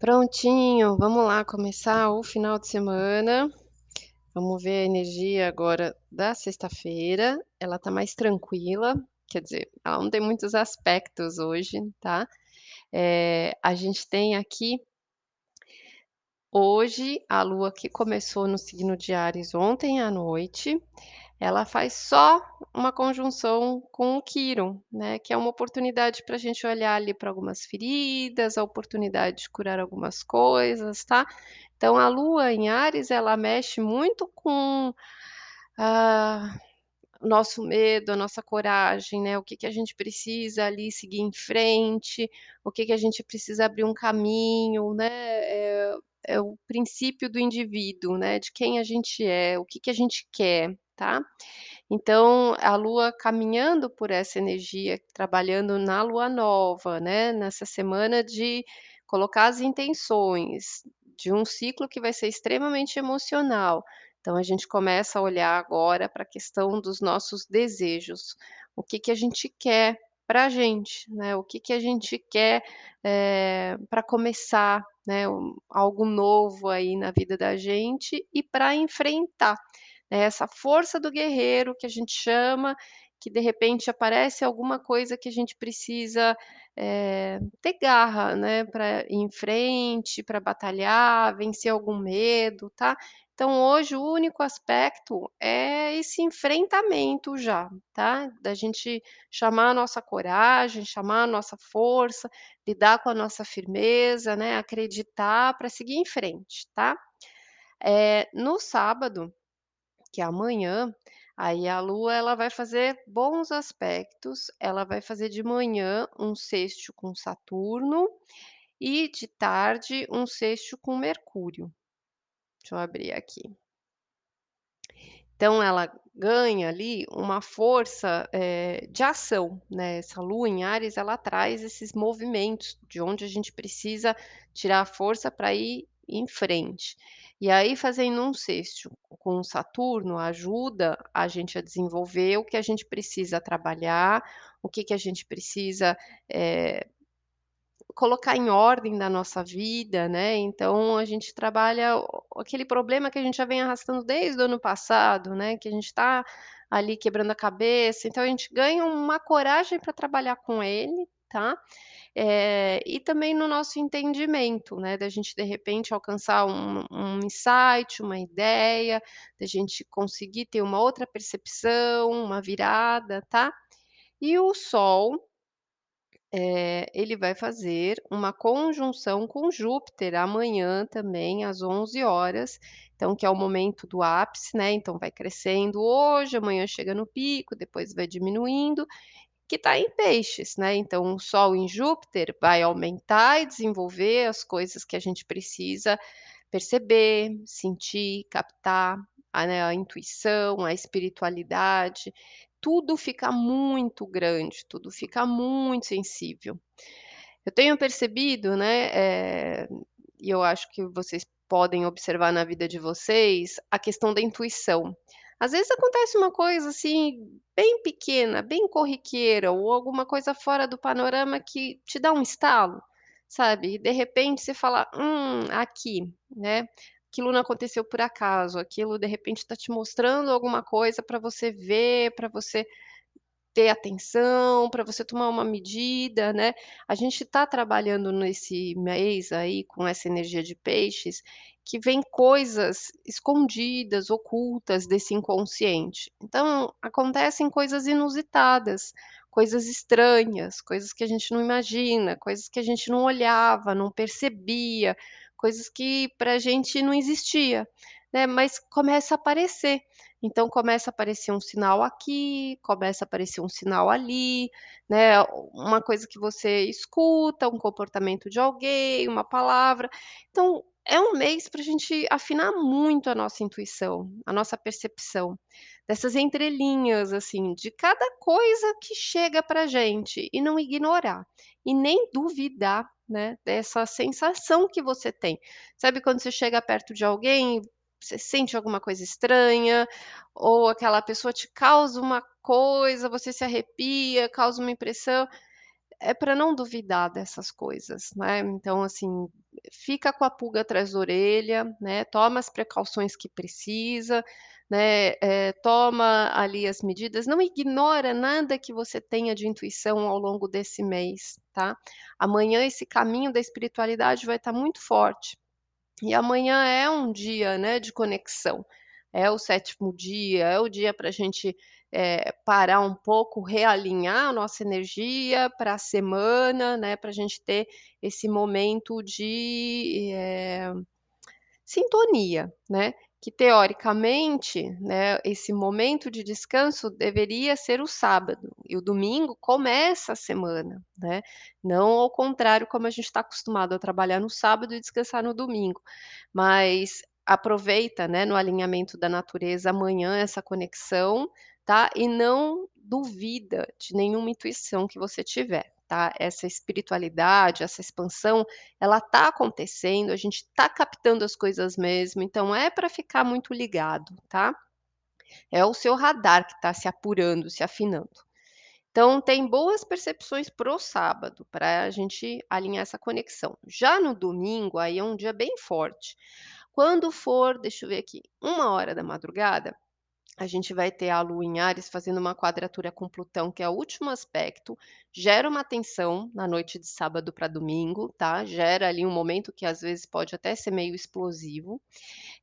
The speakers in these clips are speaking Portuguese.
Prontinho, vamos lá começar o final de semana. Vamos ver a energia agora da sexta-feira. Ela tá mais tranquila, quer dizer, ela não tem muitos aspectos hoje, tá? Eh, a gente tem aqui hoje a lua que começou no signo de Áries ontem à noite, ela faz só uma conjunção com o Quirón, né, que é uma oportunidade pra gente olhar ali pra algumas feridas, a oportunidade de curar algumas coisas, tá? Então a lua em Áries, ela mexe muito com, ah, nosso medo, a nossa coragem, né, o que que a gente precisa ali seguir em frente, o que que a gente precisa abrir um caminho, né, é é o princípio do indivíduo, né, de quem a gente é, o que que a gente quer, tá? Então a lua caminhando por essa energia, trabalhando na lua nova, né, nessa semana de colocar as intenções de um ciclo que vai ser extremamente emocional. Então a gente começa a olhar agora pra questão dos nossos desejos. O que que a gente quer pra gente, né, o que que a gente quer, eh, pra começar, né, um algo novo aí na vida da gente e pra enfrentar, né, essa força do guerreiro que a gente chama, que de repente aparece alguma coisa que a gente precisa, eh, ter garra, né, pra ir em frente, pra batalhar, vencer algum medo, tá? Então hoje o único aspecto é esse enfrentamento já, tá? Da gente chamar a nossa coragem, chamar a nossa força, lidar com a nossa firmeza, né, acreditar pra seguir em frente, tá? Eh, no sábado, que é amanhã, aí a lua ela vai fazer bons aspectos, ela vai fazer de manhã um sextil com Saturno e de tarde um sextil com Mercúrio. Deixa eu abrir aqui. Então ela ganha ali uma força, eh, de ação, né, essa lua em Áries ela traz esses movimentos, de onde a gente precisa tirar a força pra ir em frente. E aí fazendo um sextil com Saturno ajuda a gente a desenvolver o que a gente precisa trabalhar, o que que a gente precisa, eh, colocar em ordem da nossa vida, né, então a gente trabalha aquele problema que a gente já vem arrastando desde o ano passado, né, que a gente tá ali quebrando a cabeça, então a gente ganha uma coragem pra trabalhar com ele, tá? Eh, e também no nosso entendimento, né, da gente de repente alcançar um um insight, uma ideia, da gente conseguir ter uma outra percepção, uma virada, tá? E o Sol, eh, ele vai fazer uma conjunção com Júpiter amanhã também às 11h, então que é o momento do ápice, né, então vai crescendo hoje, amanhã chega no pico, depois vai diminuindo, que tá em Peixes, né, então o Sol em Júpiter vai aumentar e desenvolver as coisas que a gente precisa perceber, sentir, captar, a né, a intuição, a espiritualidade, tudo fica muito grande, tudo fica muito sensível. Eu tenho percebido, né, eh, e eu acho que vocês podem observar na vida de vocês, a questão da intuição. Às vezes acontece uma coisa, assim, bem pequena, bem corriqueira ou alguma coisa fora do panorama que te dá um estalo, sabe? E de repente você fala: "Hum, aqui", né, aquilo não aconteceu por acaso, aquilo de repente tá te mostrando alguma coisa pra você ver, pra você ter atenção, pra você tomar uma medida, né. A gente tá trabalhando nesse mês aí com essa energia de Peixes, que vem coisas escondidas, ocultas desse inconsciente. Então acontecem coisas inusitadas, coisas estranhas, coisas que a gente não imagina, coisas que a gente não olhava, não percebia, coisas que pra gente não existia, né, mas começa a aparecer. Então começa a aparecer um sinal aqui, começa a aparecer um sinal ali, né, uma coisa que você escuta, um comportamento de alguém, uma palavra. Então é um mês pra gente afinar muito a nossa intuição, a nossa percepção, dessas entrelinhas, assim, de cada coisa que chega pra gente e não ignorar, e nem duvidar, né, dessa sensação que você tem. Sabe quando você chega perto de alguém, você sente alguma coisa estranha, ou aquela pessoa te causa uma coisa, você se arrepia, causa uma impressão é pra não duvidar dessas coisas, né, então, assim, fica com a pulga atrás da orelha, né, toma as precauções que precisa, né, eh, toma ali as medidas, não ignora nada que você tenha de intuição ao longo desse mês, tá. Amanhã esse caminho da espiritualidade vai estar muito forte, e amanhã é um dia, né, de conexão, é o 7º dia, é o dia pra gente, eh, parar um pouco, realinhar a nossa energia pra semana, né, pra gente ter esse momento de, eh, sintonia, né, que teoricamente, né, esse momento de descanso deveria ser o sábado, e o domingo começa a semana, né, não ao contrário como a gente tá acostumado a trabalhar no sábado e descansar no domingo, mas aproveita, né, no alinhamento da natureza amanhã essa conexão, tá, e não duvida de nenhuma intuição que você tiver, tá. Essa espiritualidade, essa expansão, ela tá acontecendo, a gente tá captando as coisas mesmo, então é pra ficar muito ligado, tá. É o seu radar que tá se apurando, se afinando. Então tem boas percepções para o sábado, pra gente alinhar essa conexão. Já no domingo, aí é um dia bem forte. Quando for, deixa eu ver aqui, 1h, a gente vai ter a lua em Áries fazendo uma quadratura com Plutão, que é o último aspecto, gera uma tensão na noite de sábado pra domingo, tá, gera ali um momento que às vezes pode até ser meio explosivo,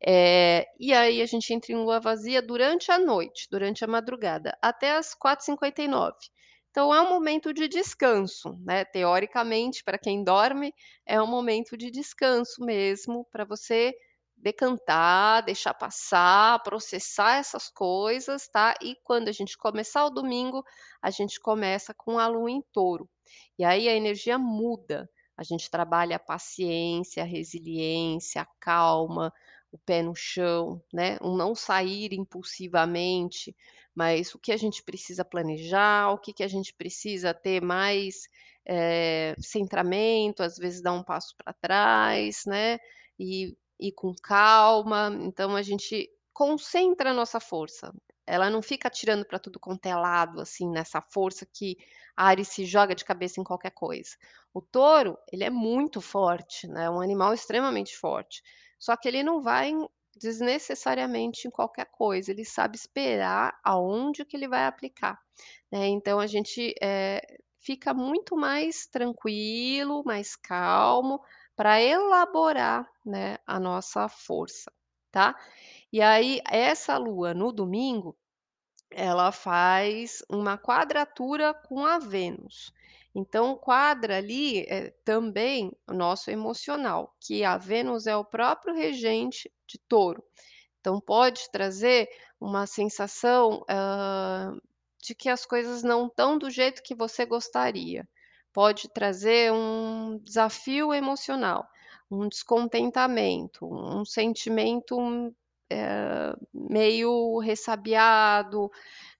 eh, e aí a gente entra em lua vazia durante a noite, durante a madrugada, até às 4h59. Então é um momento de descanso, né, teoricamente pra quem dorme, é um momento de descanso mesmo, pra você decantar, deixar passar, processar essas coisas, tá, e quando a gente começar o domingo, a gente começa com a lua em Touro, e aí a energia muda, a gente trabalha a paciência, a resiliência, a calma, o pé no chão, né, o não sair impulsivamente, mas o que a gente precisa planejar, o que que a gente precisa ter mais, eh, centramento, às vezes dar um passo pra trás, né, e ir com calma, então a gente concentra a nossa força, ela não fica atirando pra tudo quanto é lado, assim, nessa força que Áries se joga de cabeça em qualquer coisa. O Touro, ele é muito forte, né, é um animal extremamente forte, só que ele não vai desnecessariamente em qualquer coisa, ele sabe esperar aonde que ele vai aplicar, né, então a gente, eh, fica muito mais tranquilo, mais calmo, pra elaborar, né, a nossa força, tá. E aí essa lua no domingo, ela faz uma quadratura com a Vênus, então quadra ali, eh, também o nosso emocional, que a Vênus é o próprio regente de Touro, então pode trazer uma sensação, hã, de que as coisas não estão do jeito que você gostaria, pode trazer um desafio emocional, um descontentamento, um sentimento, eh, meio ressabiado,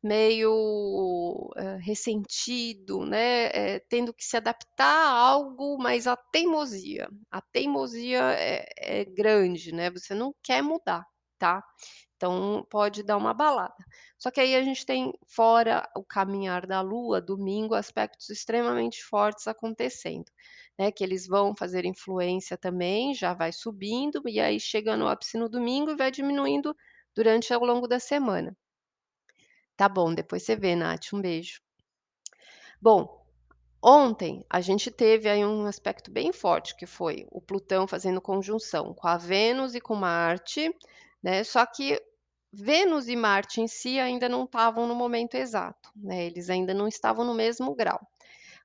meio, hã, ressentido, né, eh, tendo que se adaptar a algo, mas a teimosia, a teimosia é é grande, né, você não quer mudar, tá. Então pode dar uma abalada. Só que aí a gente tem, fora o caminhar da lua, domingo, aspectos extremamente fortes acontecendo, né, que eles vão fazer influência também, já vai subindo, e aí chega no ápice no domingo e vai diminuindo durante ao longo da semana. Tá bom, depois você vê Nath, um beijo. Bom, ontem a gente teve aí um aspecto bem forte, que foi o Plutão fazendo conjunção com a Vênus e com Marte, né, só que Vênus e Marte em si ainda não estavam no momento exato, né, eles ainda não estavam no mesmo grau.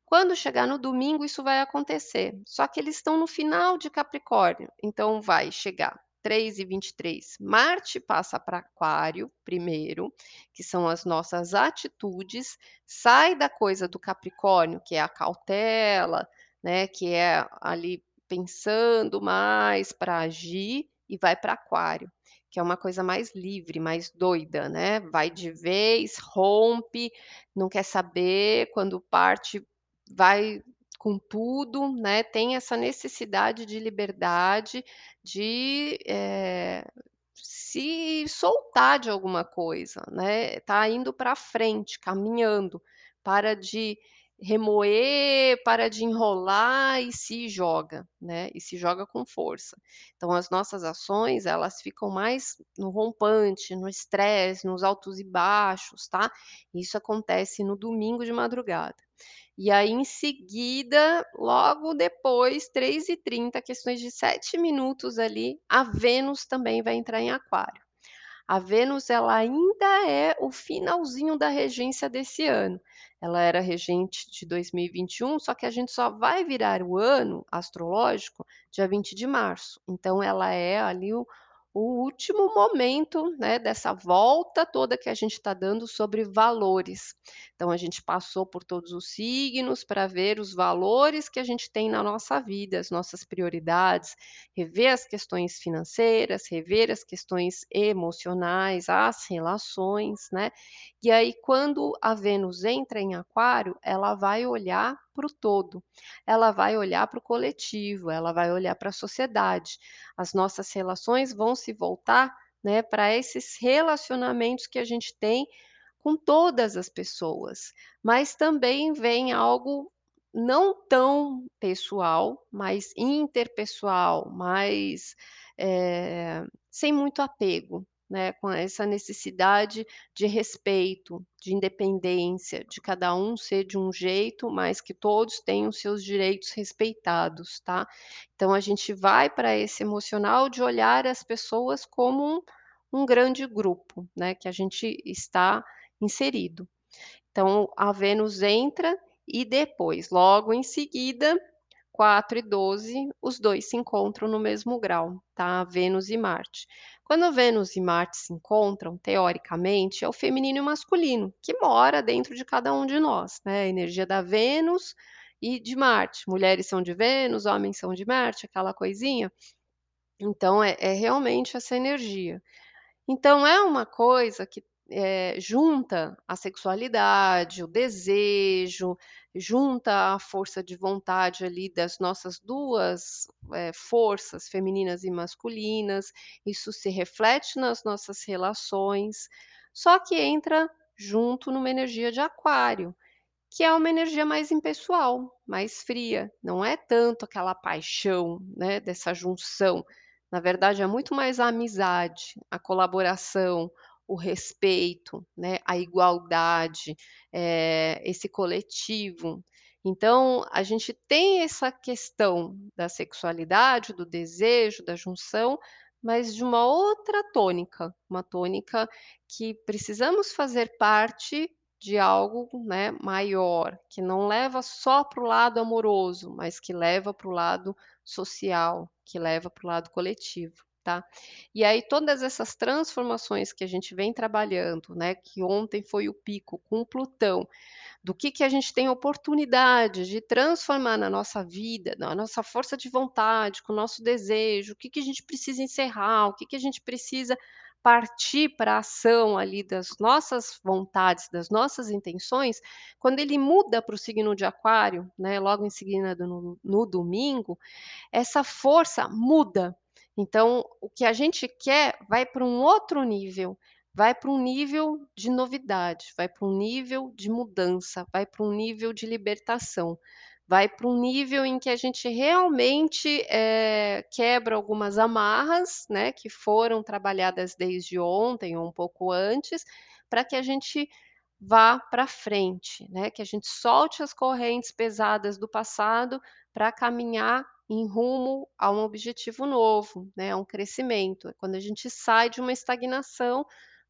Quando chegar no domingo isso vai acontecer, só que eles estão no final de Capricórnio, então vai chegar 3h23, Marte passa pra Aquário primeiro, que são as nossas atitudes, sai da coisa do Capricórnio, que é a cautela, né, que é ali pensando mais pra agir, e vai pra Aquário, que é uma coisa mais livre, mais doida, né, vai de vez, rompe, não quer saber, quando parte vai com tudo, né, tem essa necessidade de liberdade, de, eh, se soltar de alguma coisa, né, tá indo pra frente, caminhando, para de, remoer, para de enrolar e se joga, né, e se joga com força. Então as nossas ações, elas ficam mais no rompante, no estresse, nos altos e baixos, tá. Isso acontece no domingo de madrugada. E aí em seguida, logo depois, 3h30, questões de 7 minutos ali, a Vênus também vai entrar em aquário. A Vênus ela ainda é o finalzinho da regência desse ano. Ela era regente de 2021, só que a gente só vai virar o ano astrológico dia 20 de março. Então ela é ali o o último momento, né, dessa volta toda que a gente está dando sobre valores. Então a gente passou por todos os signos para ver os valores que a gente tem na nossa vida, as nossas prioridades, rever as questões financeiras, rever as questões emocionais, as relações, né. E aí quando a Vênus entra em aquário, ela vai olhar para o todo, ela vai olhar para o coletivo, ela vai olhar para a sociedade. As nossas relações vão se voltar, né, para esses relacionamentos que a gente tem com todas as pessoas, mas também vem algo não tão pessoal, mais interpessoal, mais, eh, sem muito apego, né, com essa necessidade de respeito, de independência, de cada um ser de um jeito, mas que todos tenham seus direitos respeitados, tá. Então a gente vai para esse emocional de olhar as pessoas como um um grande grupo, né, que a gente está inserido. Então a Vênus entra e depois, logo em seguida, 4h12, os 2 se encontram no mesmo grau, tá, Vênus e Marte. Quando Vênus e Marte se encontram, teoricamente, é o feminino e o masculino, que mora dentro de cada um de nós, né, a energia da Vênus e de Marte. Mulheres são de Vênus, homens são de Marte, aquela coisinha. Então é é realmente essa energia. Então é uma coisa que, eh, junta a sexualidade, o desejo, junta a força de vontade ali das nossas 2, eh, forças femininas e masculinas, isso se reflete nas nossas relações, só que entra junto numa energia de aquário, que é uma energia mais impessoal, mais fria, não é tanto aquela paixão, né, dessa junção, na verdade é muito mais a amizade, a colaboração, o respeito, né, a igualdade, eh, esse coletivo. Então a gente tem essa questão da sexualidade, do desejo, da junção, mas de uma outra tônica, uma tônica que precisamos fazer parte de algo, né, maior, que não leva só para o lado amoroso, mas que leva para o lado social, que leva para o lado coletivo, tá. E aí todas essas transformações que a gente vem trabalhando, né, que ontem foi o pico com Plutão, do que que a gente tem oportunidade de transformar na nossa vida, na nossa força de vontade, com o nosso desejo, o que que a gente precisa encerrar, o que que a gente precisa partir pra ação ali das nossas vontades, das nossas intenções, quando ele muda para o signo de aquário, né, logo em seguida no no domingo, essa força muda. Então o que a gente quer vai para um outro nível, vai para um nível de novidade, vai para um nível de mudança, vai para um nível de libertação, vai para um nível em que a gente realmente, eh, quebra algumas amarras, né, que foram trabalhadas desde ontem ou um pouco antes, para que a gente vá para frente, né, que a gente solte as correntes pesadas do passado, para caminhar em rumo a um objetivo novo, né, a um crescimento, é quando a gente sai de uma estagnação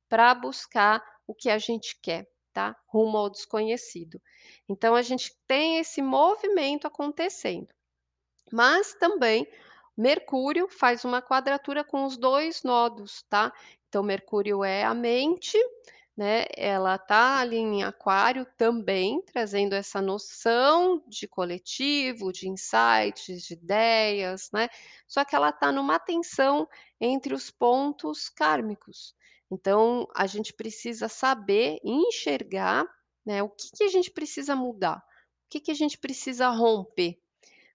para buscar o que a gente quer, tá, rumo ao desconhecido. Então a gente tem esse movimento acontecendo. Mas também Mercúrio faz uma quadratura com os 2 nodos, tá. Então Mercúrio é a mente, né, ela está ali em aquário também, trazendo essa noção de coletivo, de insights, de ideias, né, só que ela está numa tensão entre os pontos kármicos. Então a gente precisa saber enxergar, né, o que que a gente precisa mudar, o que que a gente precisa romper,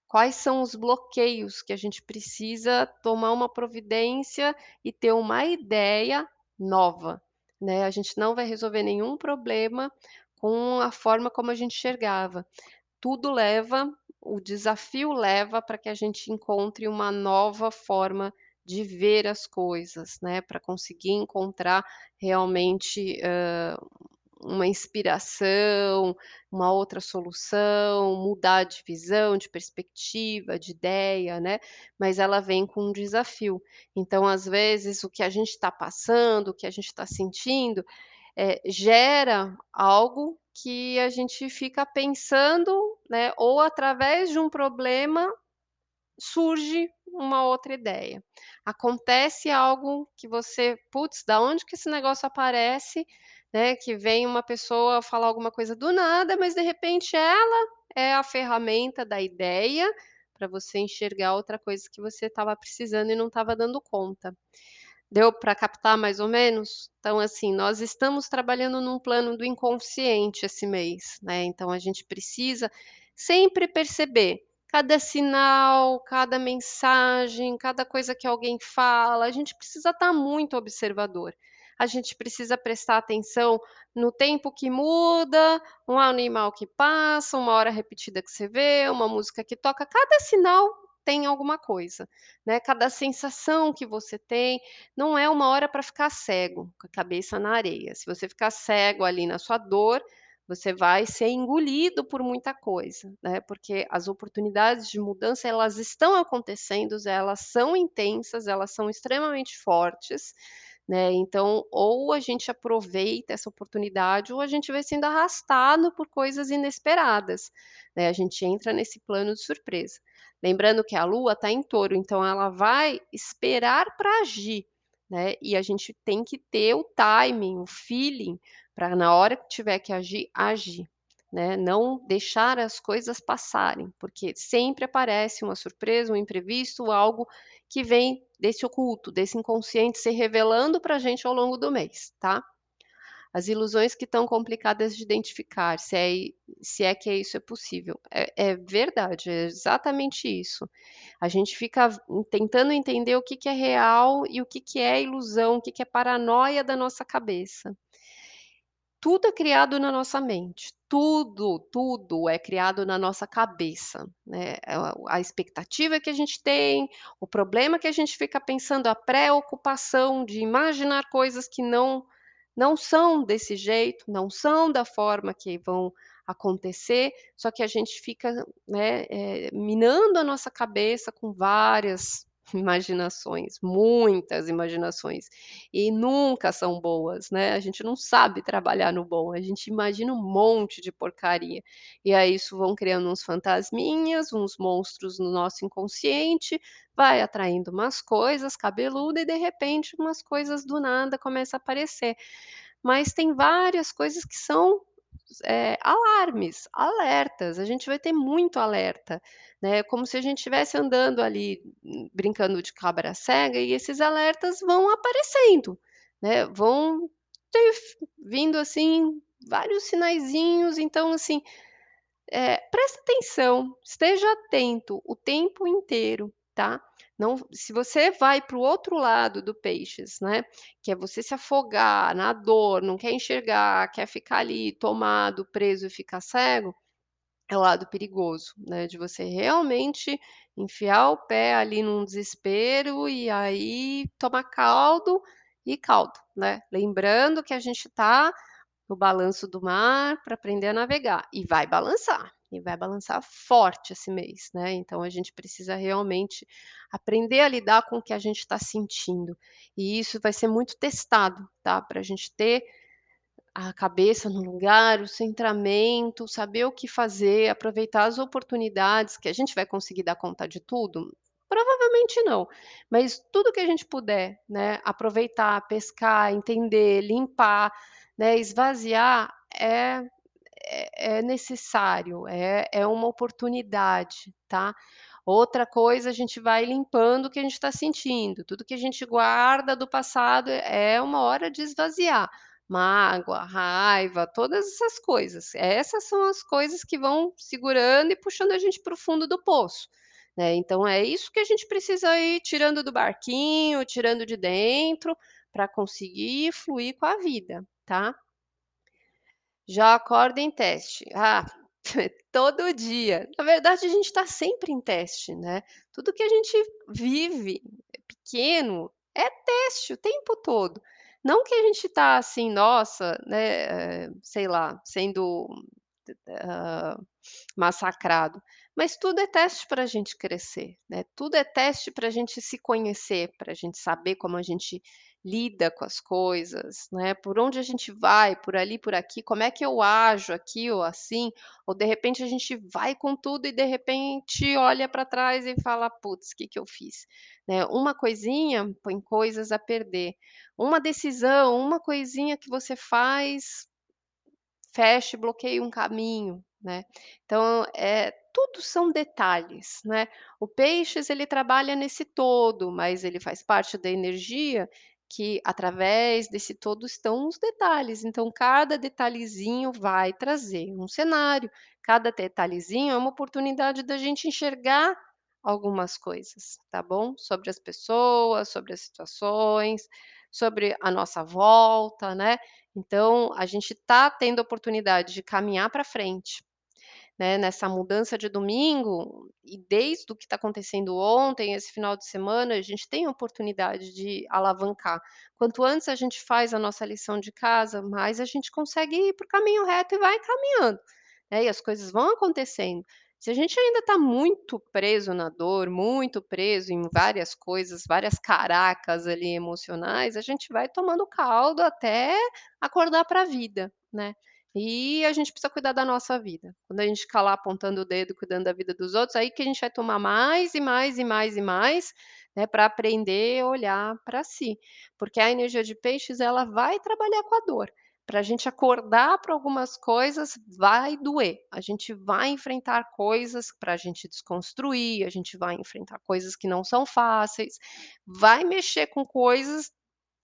quais são os bloqueios que a gente precisa tomar uma providência e ter uma ideia nova, né. A gente não vai resolver nenhum problema com a forma como a gente enxergava. Tudo leva o desafio leva para que a gente encontre uma nova forma de ver as coisas, né, para conseguir encontrar realmente, hã, uma inspiração, uma outra solução, mudar de visão, de perspectiva, de ideia, né, mas ela vem com um desafio. Então, às vezes, o que a gente está passando, o que a gente está sentindo, eh, gera algo que a gente fica pensando, né, ou através de um problema surge uma outra ideia. Acontece algo que você: "Putz, da onde que esse negócio aparece?", né, que vem uma pessoa falar alguma coisa do nada, mas de repente ela é a ferramenta da ideia para você enxergar outra coisa que você estava precisando e não estava dando conta. Deu para captar mais ou menos? Então, assim, nós estamos trabalhando num plano do inconsciente esse mês, né, então a gente precisa sempre perceber cada sinal, cada mensagem, cada coisa que alguém fala, a gente precisa estar muito observador. A gente precisa prestar atenção no tempo que muda, um animal que passa, uma hora repetida que você vê, uma música que toca, cada sinal tem alguma coisa, né, cada sensação que você tem, não é uma hora para ficar cego, com a cabeça na areia. Se você ficar cego ali na sua dor, você vai ser engolido por muita coisa, né, porque as oportunidades de mudança elas estão acontecendo, elas são intensas, elas são extremamente fortes, né, então ou a gente aproveita essa oportunidade ou a gente vai sendo arrastado por coisas inesperadas, né, a gente entra nesse plano de surpresa. Lembrando que a lua está em touro, então ela vai esperar para agir, né, e a gente tem que ter o timing, o feeling, para na hora que tiver que agir, agir, né, não deixar as coisas passarem, porque sempre aparece uma surpresa, um imprevisto, algo que vem desse oculto, desse inconsciente se revelando para a gente ao longo do mês, tá? As ilusões que estão complicadas de identificar, se é se é que isso é possível. É é verdade, é exatamente isso. A gente fica tentando entender o que que é real e o que que é ilusão, o que que é paranoia da nossa cabeça. Tudo é criado na nossa mente, tudo, tudo é criado na nossa cabeça, né, a a expectativa que a gente tem, o problema que a gente fica pensando, a preocupação de imaginar coisas que não não são desse jeito, não são da forma que vão acontecer, só que a gente fica, né, eh, minando a nossa cabeça com várias imaginações, muitas imaginações, e nunca são boas, né, a gente não sabe trabalhar no bom, a gente imagina um monte de porcaria, e aí isso vão criando uns fantasminhas, uns monstros no nosso inconsciente, vai atraindo umas coisas cabeluda e de repente umas coisas do nada começa a aparecer. Mas tem várias coisas que são, eh, alarmes, alertas, a gente vai ter muito alerta, né, como se a gente estivesse andando ali, brincando de cabra cega e esses alertas vão aparecendo, né, vão ter vindo, assim, vários sinaizinhos, então, assim, eh, presta atenção, esteja atento o tempo inteiro, tá. Não se você vai para o outro lado do peixes, né, que é você se afogar na dor, não quer enxergar, quer ficar ali tomado, preso e ficar cego, é o lado perigoso, né, de você realmente enfiar o pé ali num desespero e aí tomar caldo e caldo, né. Lembrando que a gente está no balanço do mar para aprender a navegar, e vai balançar, e vai balançar forte esse mês, né, então a gente precisa realmente aprender a lidar com o que a gente está sentindo, e isso vai ser muito testado, tá, para a gente ter a cabeça no lugar, o centramento, saber o que fazer, aproveitar as oportunidades, que a gente vai conseguir dar conta de tudo? Provavelmente não, mas tudo que a gente puder, né, aproveitar, pescar, entender, limpar, né, esvaziar, é é é necessário, é é uma oportunidade, tá. Outra coisa, a gente vai limpando o que a gente está sentindo, tudo que a gente guarda do passado é uma hora de esvaziar, mágoa, raiva, todas essas coisas, essas são as coisas que vão segurando e puxando a gente para o fundo do poço, né, então é isso que a gente precisa ir tirando do barquinho, tirando de dentro, para conseguir fluir com a vida, tá. Já acorda em teste. Ah, todo dia. Na verdade, a gente está sempre em teste, né. Tudo que a gente vive, pequeno, é teste o tempo todo. Não que a gente está assim, nossa, né, eh, sei lá, sendo, hã, massacrado, mas tudo é teste para a gente crescer, né, tudo é teste para a gente se conhecer, para a gente saber como a gente lida com as coisas, né, por onde a gente vai, por ali, por aqui, como é que eu ajo aqui ou assim, ou de repente a gente vai com tudo e de repente olha para trás e fala: "Putz, que que eu fiz?", né, uma coisinha põe coisas a perder, uma decisão, uma coisinha que você faz fecha e bloqueia um caminho, né. Então, eh, tudo são detalhes, né. O peixes ele trabalha nesse todo, mas ele faz parte da energia que através desse todo estão os detalhes, então cada detalhezinho vai trazer um cenário, cada detalhezinho é uma oportunidade da gente enxergar algumas coisas, tá bom, sobre as pessoas, sobre as situações, sobre a nossa volta, né. Então a gente está tendo a oportunidade de caminhar para frente, né, nessa mudança de domingo, e desde o que está acontecendo ontem, esse final de semana, a gente tem a oportunidade de alavancar. Quanto antes a gente faz a nossa lição de casa, mais a gente consegue ir para o caminho reto e vai caminhando, né, e as coisas vão acontecendo. Se a gente ainda está muito preso na dor, muito preso em várias coisas, várias caracas ali emocionais, a gente vai tomando caldo até acordar para a vida, né. E a gente precisa cuidar da nossa vida. Quando a gente ficar lá apontando o dedo, cuidando da vida dos outros, aí que a gente vai tomar mais e mais e mais e mais, né, para aprender a olhar para si. Porque a energia de peixes ela vai trabalhar com a dor. Para a gente acordar para algumas coisas, vai doer. A gente vai enfrentar coisas para a gente desconstruir, a gente vai enfrentar coisas que não são fáceis, vai mexer com coisas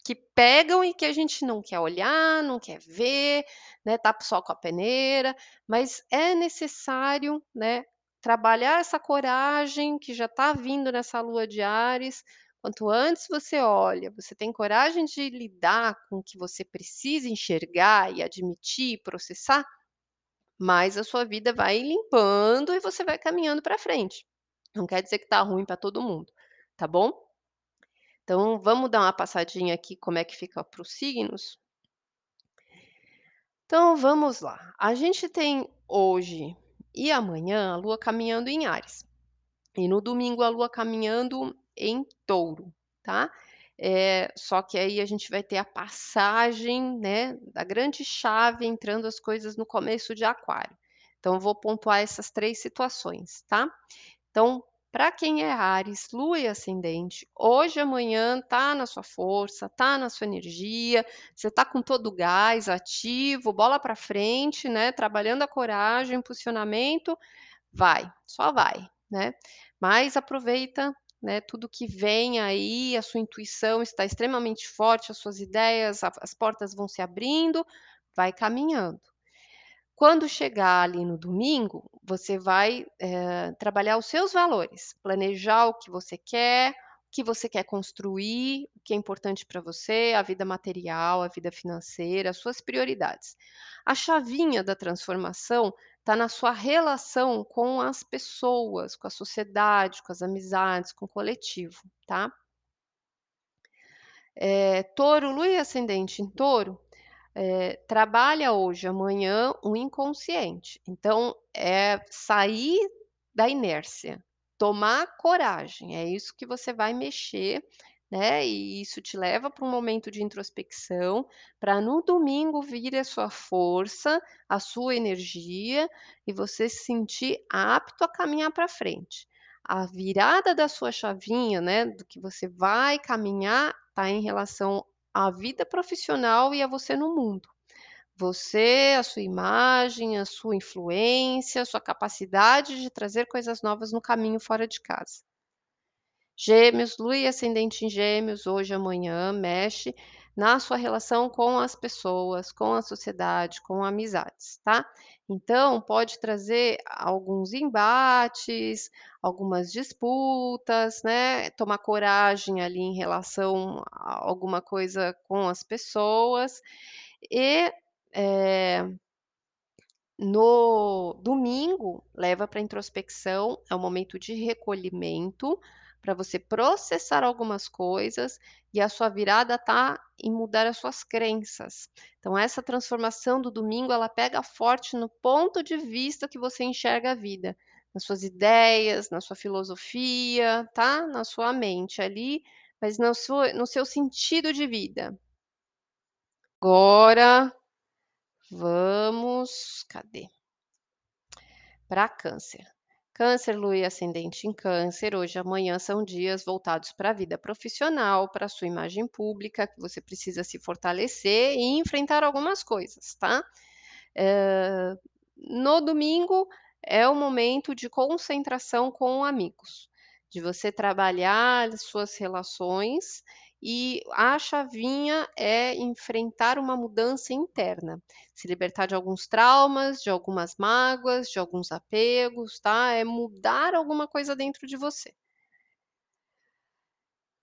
que pegam e que a gente não quer olhar, não quer ver, né, tá só com a peneira, mas é necessário, né, trabalhar essa coragem que já está vindo nessa lua de Áries. Quanto antes você olha, você tem coragem de lidar com o que você precisa enxergar e admitir, processar, mais a sua vida vai limpando e você vai caminhando para frente. Não quer dizer que está ruim para todo mundo, tá bom? Então vamos dar uma passadinha aqui como é que fica para os signos? Então vamos lá, a gente tem hoje e amanhã a lua caminhando em Áries, e no domingo a lua caminhando em Touro, tá. Eh, só que aí a gente vai ter a passagem, né, da grande chave entrando as coisas no começo de Aquário. Então vou pontuar essas 3 situações, tá. Então, para quem é Áries, lua e ascendente, hoje amanhã tá na sua força, tá na sua energia, você tá com todo o gás ativo, bola para frente, né, trabalhando a coragem, impulsionamento, vai, só vai, né. Mas aproveita, né, tudo que vem aí, a sua intuição está extremamente forte, as suas ideias, as portas vão se abrindo, vai caminhando. Quando chegar ali no domingo, você vai, eh, trabalhar os seus valores, planejar o que você quer, o que você quer construir, o que é importante para você, a vida material, a vida financeira, as suas prioridades. A chavinha da transformação está na sua relação com as pessoas, com a sociedade, com as amizades, com o coletivo, tá. Eh, Touro, lua e ascendente em Touro, eh, trabalha hoje, amanhã o inconsciente, então é sair da inércia, tomar coragem, é isso que você vai mexer, né, e isso te leva para um momento de introspecção, para no domingo vir a sua força, a sua energia e você se sentir apto a caminhar para frente. A virada da sua chavinha, né, do que você vai caminhar, tá em relação à vida profissional e a você no mundo. Você, a sua imagem, a sua influência, a sua capacidade de trazer coisas novas no caminho fora de casa. Gêmeos, lua e ascendente em Gêmeos, hoje amanhã, mexe na sua relação com as pessoas, com a sociedade, com amizades, tá. Então pode trazer alguns embates, algumas disputas, né, tomar coragem ali em relação a alguma coisa com as pessoas e, eh No domingo, leva pra introspecção, é um momento de recolhimento, pra você processar algumas coisas, e a sua virada tá em mudar as suas crenças. Então essa transformação do domingo, ela pega forte no ponto de vista que você enxerga a vida, nas suas ideias, na sua filosofia, tá, na sua mente ali, mas na sua no seu sentido de vida. Agora, vamos cadê? Pra Câncer. Câncer, lua e ascendente em Câncer, hoje e amanhã são dias voltados pra vida profissional, pra sua imagem pública, que você precisa se fortalecer e enfrentar algumas coisas, tá? Hã, no domingo, é o momento de concentração com amigos, de você trabalhar as suas relações, e a chavinha é enfrentar uma mudança interna, se libertar de alguns traumas, de algumas mágoas, de alguns apegos, tá, é mudar alguma coisa dentro de você.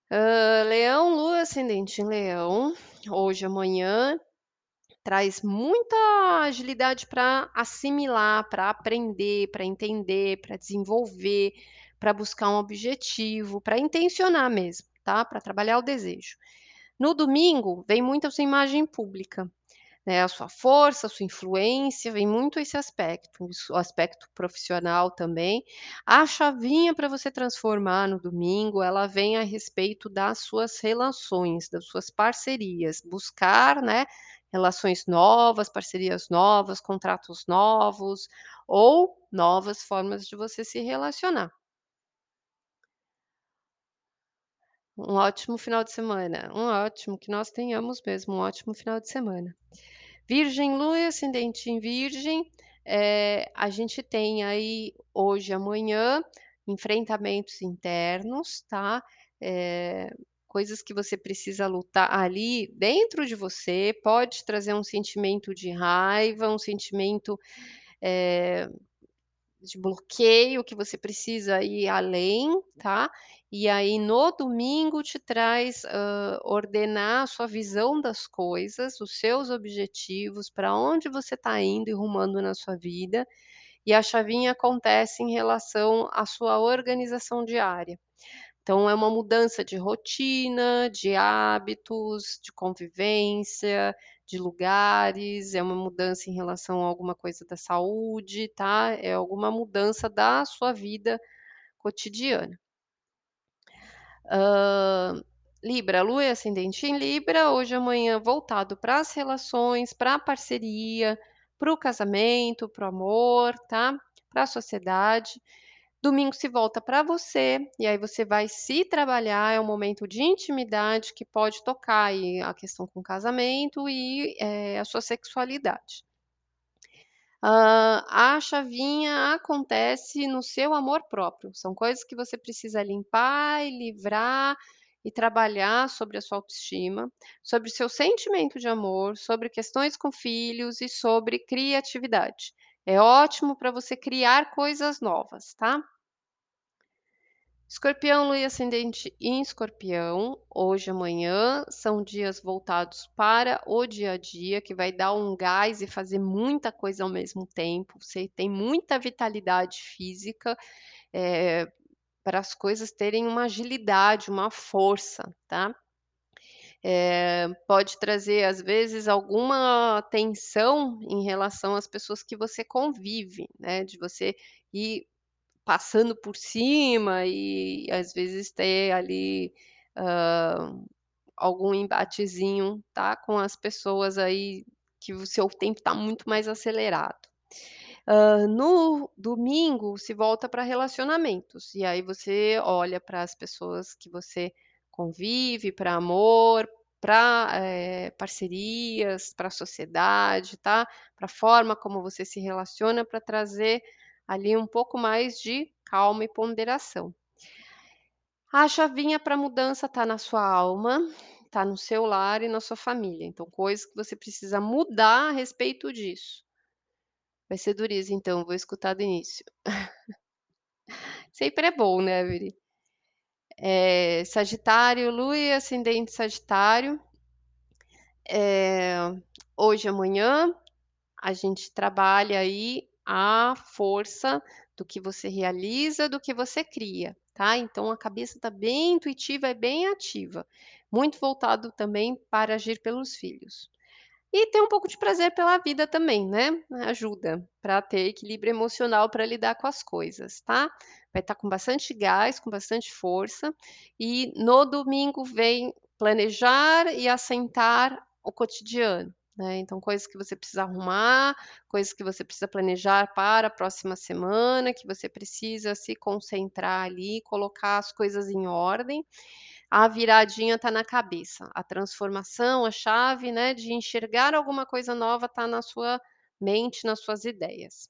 Hã, Leão, lua ascendente em Leão, hoje amanhã, traz muita agilidade pra assimilar, pra aprender, pra entender, pra desenvolver, pra buscar um objetivo, pra intencionar mesmo, tá, pra trabalhar o desejo. No domingo, vem muito a sua imagem pública, né, a sua força, a sua influência, vem muito esse aspecto, o aspecto profissional também. A chavinha pra você transformar no domingo, ela vem a respeito das suas relações, das suas parcerias, buscar, né, relações novas, parcerias novas, contratos novos, ou novas formas de você se relacionar. Um ótimo final de semana, um ótimo, que nós tenhamos mesmo um ótimo final de semana. Virgem, lua e ascendente em Virgem, eh, a gente tem aí, hoje amanhã, enfrentamentos internos, tá, eh, coisas que você precisa lutar ali dentro de você, pode trazer um sentimento de raiva, um sentimento, eh, de bloqueio que você precisa ir além, tá, e aí no domingo te traz, hã, ordenar a sua visão das coisas, os seus objetivos, pra onde você tá indo e rumando na sua vida, e a chavinha acontece em relação à sua organização diária. Então é uma mudança de rotina, de hábitos, de convivência, de lugares, é uma mudança em relação a alguma coisa da saúde, tá, é alguma mudança da sua vida cotidiana. Hã, Libra, lua e ascendente em Libra, hoje amanhã voltado pras relações, pra parceria, para o casamento, para o amor, tá, pra sociedade. Domingo se volta pra você, e aí você vai se trabalhar, é um momento de intimidade que pode tocar aí a questão com o casamento e, eh, a sua sexualidade. Hã, a chavinha acontece no seu amor próprio, são coisas que você precisa limpar e livrar, e trabalhar sobre a sua autoestima, sobre o seu sentimento de amor, sobre questões com filhos e sobre criatividade. É ótimo pra você criar coisas novas, tá? Escorpião, lua e ascendente em Escorpião, hoje amanhã, são dias voltados para o dia a dia, que vai dar um gás e fazer muita coisa ao mesmo tempo, você tem muita vitalidade física, eh, para as coisas terem uma agilidade, uma força, tá? Eh, pode trazer, às vezes, alguma tensão em relação às pessoas que você convive, né, de você ir passando por cima e, às vezes, ter ali, hã, algum embatezinho, tá, com as pessoas aí que o seu tempo tá muito mais acelerado. Hã, no domingo se volta pra relacionamentos, e aí você olha para as pessoas que você convive, pra amor, pra, eh, parcerias, pra sociedade, tá, pra forma como você se relaciona pra trazer ali um pouco mais de calma e ponderação. A chavinha pra mudança tá na sua alma, tá no seu lar e na sua família, então coisas que você precisa mudar a respeito disso. Vai ser dureza então, vou escutar do início. Sempre é bom, né, guri. Eh, Sagitário, lua e ascendente Sagitário. Eh, hoje amanhã, a gente trabalha aí a força do que você realiza, do que você cria, tá. Então a cabeça está bem intuitiva e bem ativa, muito voltado também para agir pelos filhos. E ter um pouco de prazer pela vida também, né, ajuda para ter equilíbrio emocional para lidar com as coisas, tá. Vai estar com bastante gás, com bastante força, e no domingo vem planejar e assentar o cotidiano, né, então coisas que você precisa arrumar, coisas que você precisa planejar para a próxima semana, que você precisa se concentrar ali, colocar as coisas em ordem. A viradinha está na cabeça, a transformação, a chave, né, de enxergar alguma coisa nova está na sua mente, nas suas ideias.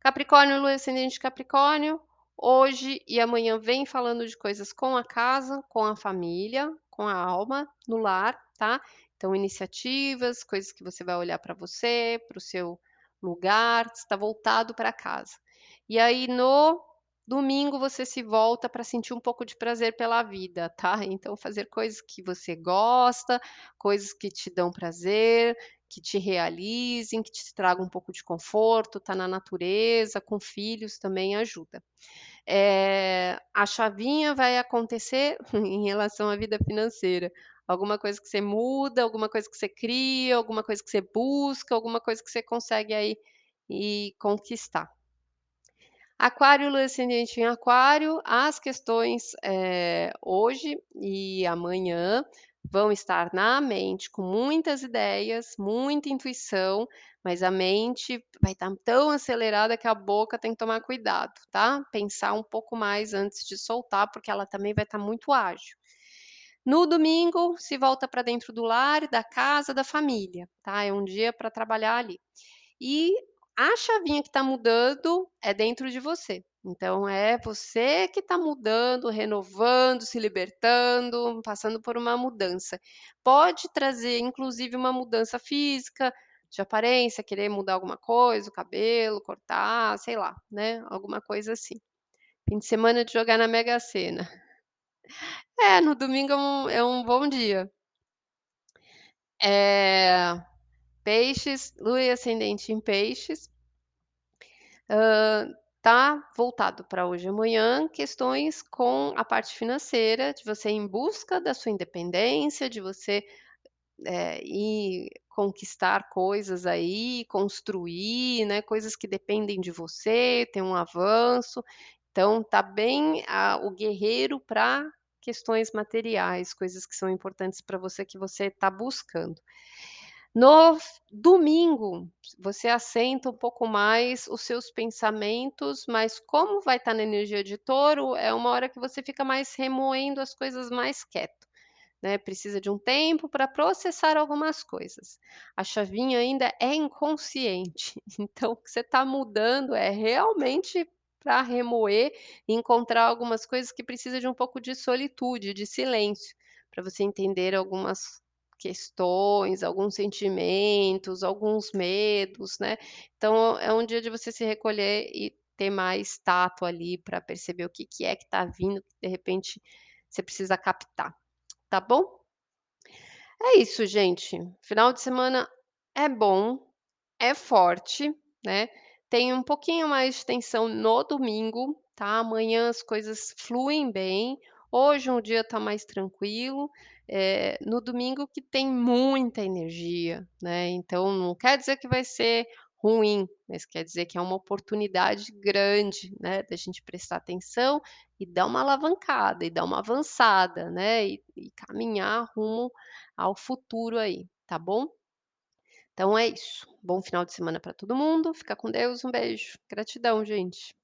Capricórnio, lua ascendente Capricórnio, hoje e amanhã vem falando de coisas com a casa, com a família, com a alma, no lar, tá. Então iniciativas, coisas que você vai olhar para você, para o seu lugar, está voltado para casa. E aí no domingo você se volta para sentir um pouco de prazer pela vida, tá. Então fazer coisas que você gosta, coisas que te dão prazer, que te realizem, que te tragam um pouco de conforto, estar na natureza, com filhos também ajuda. Eh, a chavinha vai acontecer em relação à vida financeira, alguma coisa que você muda, alguma coisa que você cria, alguma coisa que você busca, alguma coisa que você consegue aí, ir conquistar. Aquário, lua ascendente em aquário, as questões, eh, hoje e amanhã vão estar na mente com muitas ideias, muita intuição, mas a mente vai estar tão acelerada que a boca tem que tomar cuidado, tá. Pensar um pouco mais antes de soltar, porque ela também vai estar muito ágil. No domingo se volta para dentro do lar, da casa, da família, tá, é um dia para trabalhar ali. E a chavinha que está mudando é dentro de você, então é você que está mudando, renovando, se libertando, passando por uma mudança. Pode trazer inclusive uma mudança física, de aparência, querer mudar alguma coisa, o cabelo, cortar, sei lá, né, alguma coisa assim. Fim de semana de jogar na Mega Sena. É, no domingo é um é um bom dia. Eh, peixes, lua e ascendente em peixes hã, tá voltado para hoje e amanhã, questões com a parte financeira, de você em busca da sua independência, de você, eh, ir conquistar coisas aí, construir, né, coisas que dependem de você, ter um avanço. Então tá bem a o guerreiro para questões materiais, coisas que são importantes para você, que você está buscando. No domingo, você assenta um pouco mais os seus pensamentos, mas como vai estar na energia de touro, é uma hora que você fica mais remoendo as coisas mais quieto, né, precisa de um tempo para processar algumas coisas. A chavinha ainda é inconsciente, então o que você está mudando é realmente para remoer e encontrar algumas coisas que precisa de um pouco de solitude, de silêncio, para você entender algumas questões, alguns sentimentos, alguns medos, né. Então é um dia de você se recolher e ter mais tato ali para perceber o que que é que está vindo, de repente você precisa captar, tá bom? É isso gente, final de semana é bom, é forte, né, tem um pouquinho mais de tensão no domingo, tá, amanhã as coisas fluem bem, hoje um dia está mais tranquilo, eh, no domingo que tem muita energia, né, então não quer dizer que vai ser ruim, mas quer dizer que é uma oportunidade grande, né, da gente prestar atenção e dar uma alavancada e dar uma avançada, né, e e caminhar rumo ao futuro aí, tá bom? Então é isso, bom final de semana para todo mundo, fica com Deus, um beijo, gratidão gente.